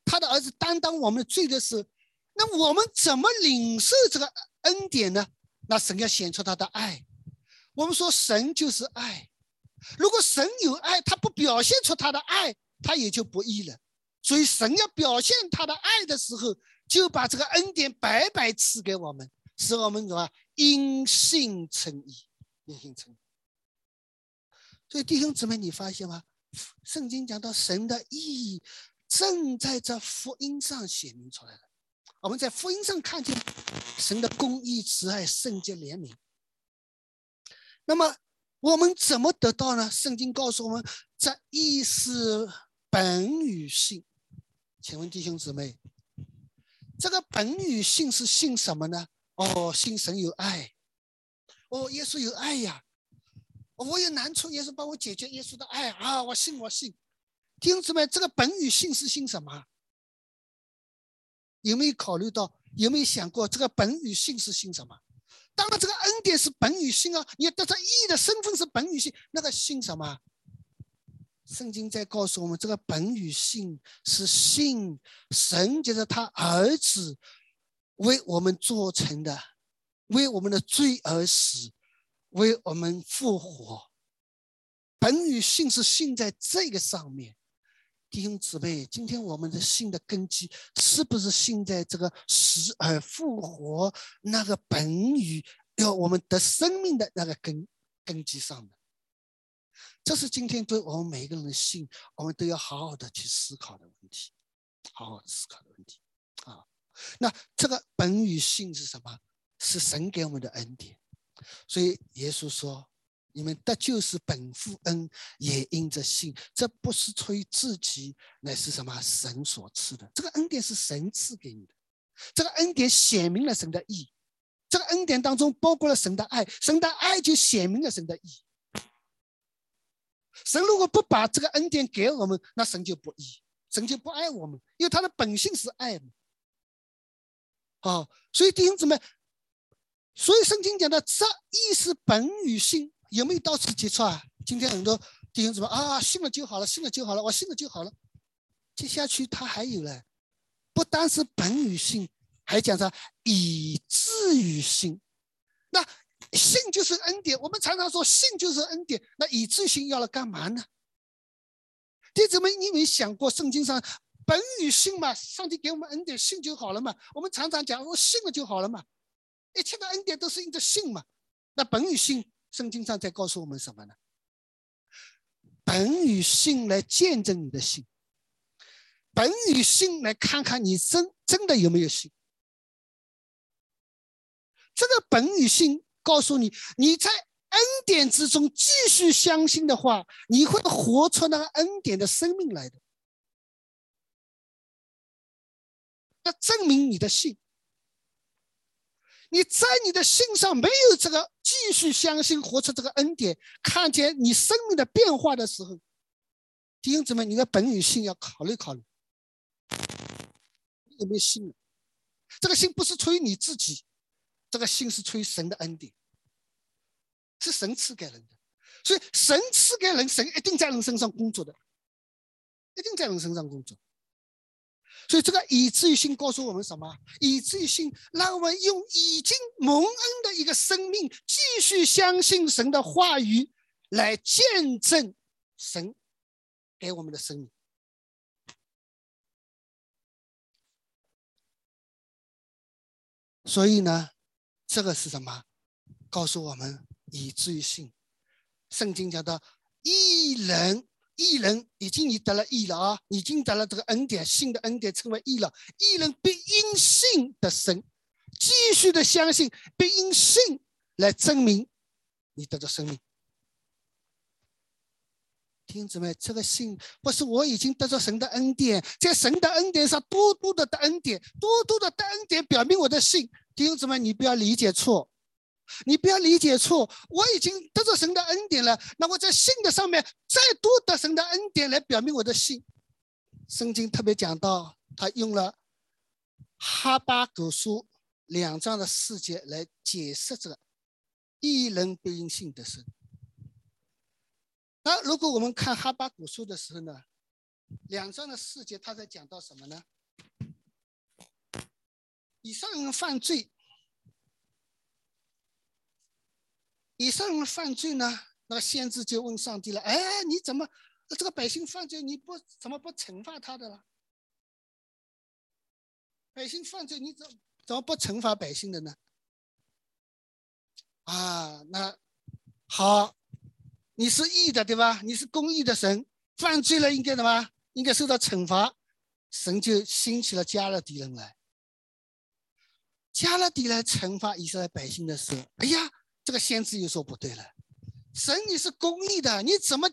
他的儿子担当我们的罪的是，那我们怎么领受这个恩典呢？那神要显出他的爱。我们说神就是爱，如果神有爱，他不表现出他的爱，他也就不义了。所以神要表现他的爱的时候，就把这个恩典白白赐给我们，使我们什么因信称义，因信称义。所以弟兄姊妹，你发现吗？圣经讲到神的意义，正在这福音上显明出来了。我们在福音上看见神的公义、慈爱、圣洁、怜悯。那么我们怎么得到呢？圣经告诉我们，这义是本与性。请问弟兄姊妹，这个本与性是信什么呢？哦，信神有爱。哦，耶稣有爱呀。我有难处，耶稣帮我解决。耶稣的爱啊，我信，我信。弟兄姊妹，这个本与信是信什么？有没有考虑到？有没有想过这个本与性是信什么？当然，这个恩典是本与性啊。你得着义的身份是本与性，那个信什么？圣经在告诉我们，这个本与性是信神，就是他儿子为我们做成的，为我们的罪而死。为我们复活，本与性是信在这个上面，弟兄姊妹，今天我们的信的根基是不是信在这个死而复活那个本与要我们得生命的那个根根基上的？这是今天对我们每一个人的信，我们都要好好的去思考的问题，好好思考的问题啊。那这个本与信是什么？是神给我们的恩典。所以耶稣说：“你们得救是本父恩，也因着信。这不是出于自己，乃是什么神所赐的。这个恩典是神赐给你的。这个恩典显明了神的义。这个恩典当中包括了神的爱，神的爱就显明了神的义。神如果不把这个恩典给我们，那神就不义，神就不爱我们，因为他的本性是爱嘛。好，所以弟兄姊妹。”所以圣经讲的这意是本与信有没有到此结束啊？今天很多弟兄姊妹啊，信了就好了，信了就好了，我信了就好了。接下去他还有嘞，不单是本与信，还讲啥以至于信。那信就是恩典，我们常常说信就是恩典，那以至信要来干嘛呢？弟兄们，你有没有想过圣经上本与信嘛？上帝给我们恩典，信就好了嘛？我们常常讲我信了就好了嘛？一切的恩典都是因着信嘛？那本与信，圣经上在告诉我们什么呢？本与信来见证你的信，本与信来看看你真真的有没有信。这个本与信告诉你，你在恩典之中继续相信的话，你会活出那个恩典的生命来的。那证明你的信。你在你的信上没有这个继续相信活出这个恩典，看见你生命的变化的时候，弟兄姊妹，你的本与信要考虑考虑，有没有信呢？这个信不是出于你自己，这个信是出于神的恩典，是神赐给人的，所以神赐给人，神一定在人身上工作的，一定在人身上工作。所以，这个以至于性告诉我们什么？以至于性让我们用已经蒙恩的一个生命，继续相信神的话语，来见证神给我们的生命。所以呢，这个是什么？告诉我们以至于信。圣经讲到，一人艺人已经你得了义了啊，已经得了这个恩典，信的恩典称为义了。艺人必因信得生，继续的相信，必因信来证明你得着生命。弟兄姊妹，这个信不是我已经得着神的恩典，在神的恩典上多多的得恩典，多多的得恩典，表明我的信。弟兄姊妹，你不要理解错，你不要理解错，我已经得着神的恩典了，那我在信的上面再多得神的恩典来表明我的信。圣经特别讲到，他用了哈巴古书两章的四节来解释这个一人不因信的生。那如果我们看哈巴古书的时候呢，两章的四节他在讲到什么呢？以上人犯罪，以上人犯罪呢，那个先知就问上帝了：“哎，你怎么这个百姓犯罪，你不怎么不惩罚他的了？百姓犯罪，你怎怎么不惩罚百姓的呢？”啊，那好。你是义的，对吧？你是公义的神，犯罪了应该什么？应该受到惩罚。神就兴起了加勒底人来，加勒底来惩罚以色列百姓的时候，哎呀，这个先知又说不对了。神你是公义的，你怎么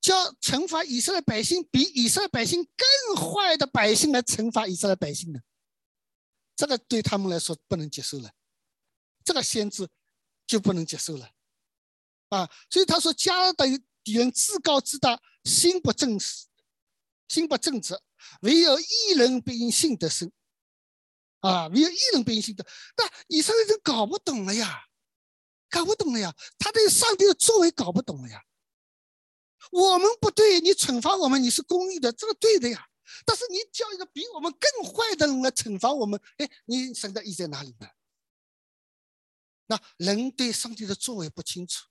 叫惩罚以色列百姓比以色列百姓更坏的百姓来惩罚以色列百姓呢？这个对他们来说不能接受了，这个先知就不能接受了。啊，所以他说：“加的敌人自高自大，心不正直，心不正直，唯有一人不因信得生。啊，唯有一人不因信得。那以色列人搞不懂了呀，搞不懂了呀，他对上帝的作为搞不懂了呀。我们不对，你惩罚我们，你是公义的，这个对的呀。但是你叫一个比我们更坏的人来惩罚我们，哎，你神的意在哪里呢？那人对上帝的作为不清楚。”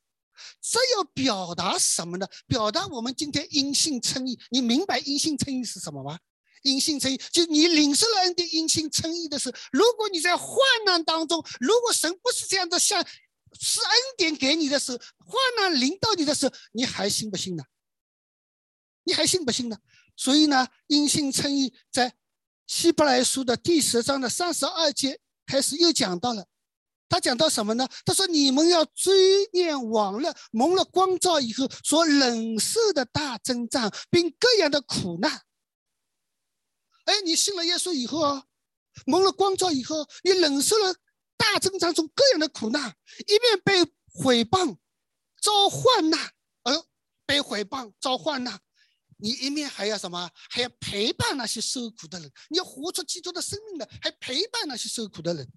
这要表达什么呢？表达我们今天因信称义。你明白因信称义是什么吗？因信称义，就你领受了恩典，因信称义的是，如果你在患难当中，如果神不是这样的，像是恩典给你的时候，患难临到你的时候，你还信不信呢？你还信不信呢？所以呢，因信称义在希伯来书的第十章的三十二节开始又讲到了。他讲到什么呢？他说：“你们要追念往日蒙了光照以后所忍受的大征战，并各样的苦难。哎，你信了耶稣以后啊，蒙了光照以后，你忍受了大征战中各样的苦难，一面被毁谤、遭患难，而被毁谤、遭患难，你一面还要什么？还要陪伴那些受苦的人，你要活出基督的生命的，还陪伴那些受苦的人。”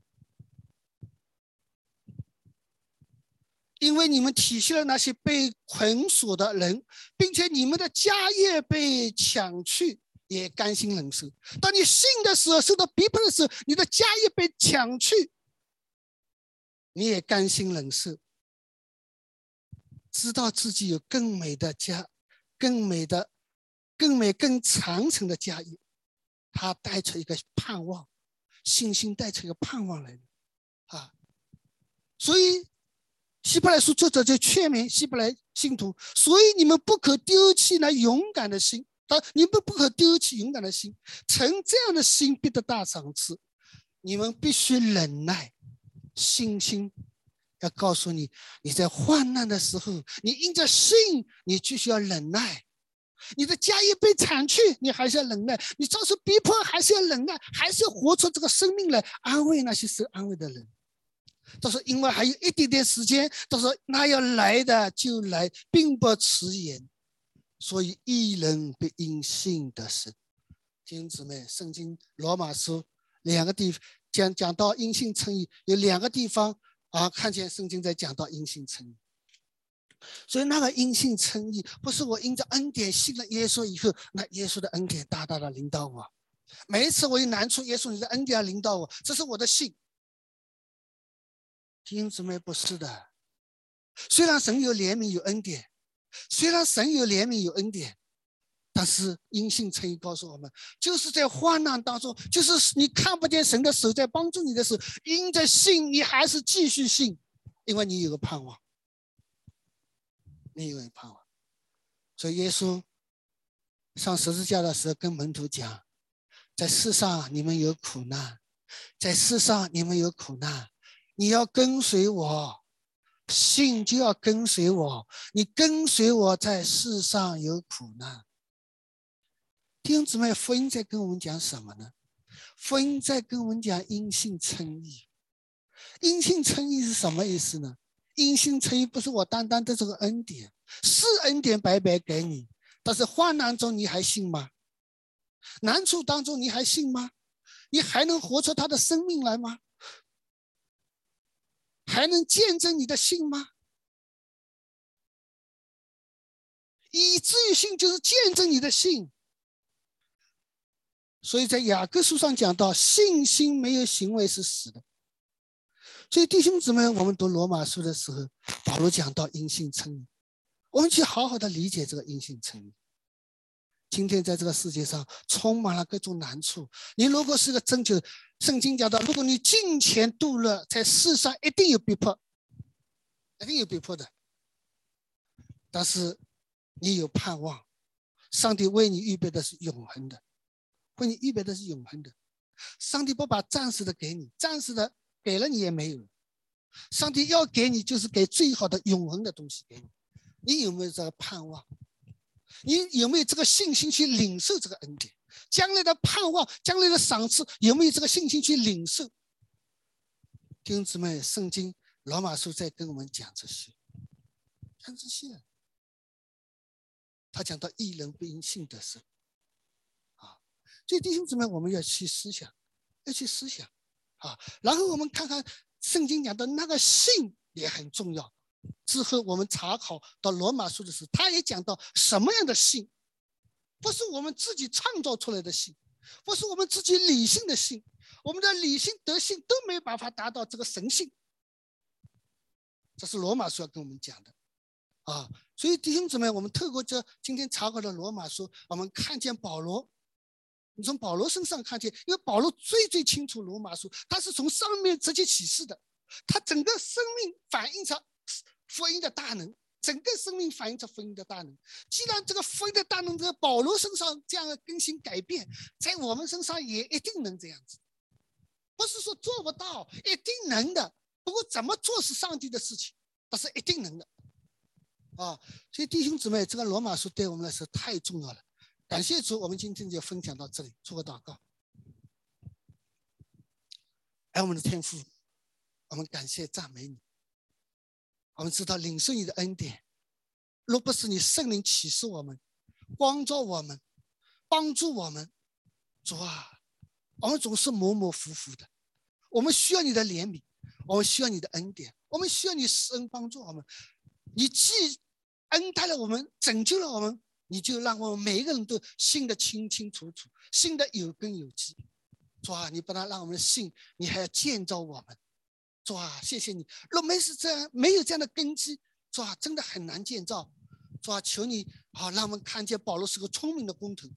因为你们体恤了那些被捆锁的人，并且你们的家业被抢去，也甘心忍受。当你信的时候，受到逼迫的时候，你的家业被抢去，你也甘心忍受。知道自己有更美的家，更美的、更美、更长城的家业，他带出一个盼望，信心带出一个盼望来啊，所以。希伯来书作者就劝勉希伯来信徒，所以你们不可丢弃那勇敢的心。他你们不可丢弃勇敢的心，成这样的心必得大赏赐。你们必须忍耐，信心要告诉你，你在患难的时候，你因着信，你继续要忍耐。你的家业被铲去，你还是要忍耐；你遭受逼迫，还是要忍耐，还是要活出这个生命来安慰那些受安慰的人。他说：“因为还有一点点时间，他说那要来的就来，并不迟延。所以一人必因信的生。弟兄姊妹，圣经罗马书两个地方讲讲到因信称义，有两个地方啊，看见圣经在讲到因信称义。所以那个因信称义，不是我因着恩典信了耶稣以后，那耶稣的恩典大大的领导我。每一次我有难处，耶稣你的恩典要领导我，这是我的信。”弟兄姊妹，不是的。虽然神有怜悯有恩典，虽然神有怜悯有恩典，但是阴性称义告诉我们，就是在患难当中，就是你看不见神的手在帮助你的时候，因着信，你还是继续信，因为你有个盼望，你有个盼望。所以耶稣上十字架的时候跟门徒讲，在世上你们有苦难，在世上你们有苦难，你要跟随我，信就要跟随我，你跟随我在世上有苦难。弟兄姊妹，福音在跟我们讲什么呢？福音在跟我们讲因信称义。因信称义是什么意思呢？因信称义不是我单单的这个恩典，是恩典白白给你，但是患难中你还信吗？难处当中你还信吗？你还能活出他的生命来吗？还能见证你的信吗？以至于信就是见证你的信。所以在雅各书上讲到，信心没有行为是死的。所以弟兄姊妹，我们读罗马书的时候，保罗讲到因信称义，我们去好好的理解这个因信称义。今天在这个世界上充满了各种难处，你如果是个真就，圣经讲到，如果你金钱度日，在世上一定有逼迫，一定有逼迫的。但是你有盼望，上帝为你预备的是永恒的。为你预备的是永恒的，上帝不把暂时的给你，暂时的给了你也没有。上帝要给你，就是给最好的永恒的东西给你。你有没有这个盼望？你有没有这个信心去领受这个恩典？将来的盼望，将来的赏赐，有没有这个信心去领受？弟兄姊妹，圣经罗马书在跟我们讲这些，看这些。他讲到一人不因信得生。所以弟兄姊妹，我们要去思想，要去思想，啊，然后我们看看圣经讲的那个信也很重要。之后我们查考到罗马书的时候，他也讲到什么样的信，不是我们自己创造出来的信，不是我们自己理性的信，我们的理性德性都没办法达到这个神性。这是罗马书要跟我们讲的，啊，所以弟兄姊妹，我们透过这今天查考的罗马书，我们看见保罗。你从保罗身上看见，因为保罗最最清楚罗马书，他是从上面直接启示的，他整个生命反映着福音的大能，整个生命反映着福音的大能。既然这个福音的大能在保罗身上这样的更新改变，在我们身上也一定能这样子，不是说做不到，一定能的。不过怎么做是上帝的事情，但是一定能的。啊，所以弟兄姊妹，这个罗马书对我们来说太重要了。感谢主，我们今天就分享到这里，做个祷告。爱我们的天父，我们感谢赞美你。我们知道领受你的恩典，若不是你圣灵启示我们、光照我们、帮助我们，主啊，我们总是模模糊糊的。我们需要你的怜悯，我们需要你的恩典，我们需要你施恩帮助我们。你既恩待了我们，拯救了我们。你就让我们每一个人都信得清清楚楚，信得有根有基。主啊，你不但让我们信，你还要建造我们。主啊，谢谢你。若没是这样，没有这样的根基，主啊，真的很难建造。主啊，求你啊，让我们看见保罗是个聪明的工头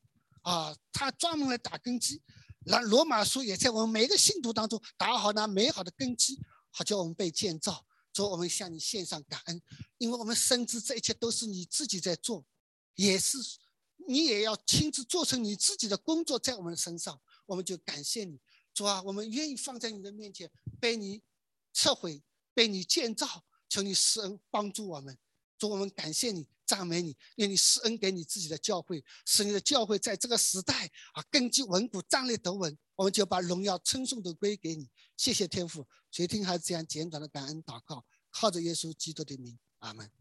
啊，他专门来打根基。让罗马书也在我们每一个信徒当中打好那美好的根基，好叫我们被建造。主，我们向你献上感恩，因为我们深知这一切都是你自己在做。也是，你也要亲自做成你自己的工作在我们身上，我们就感谢你，主啊，我们愿意放在你的面前，被你撤回，被你建造，求你施恩帮助我们，主，我们感谢你，赞美你，愿你施恩给你自己的教会，使你的教会在这个时代啊根基稳固，站立得稳，我们就把荣耀称颂都归给你，谢谢天父，垂听孩子这样简短的感恩祷告，靠着耶稣基督的名，阿门。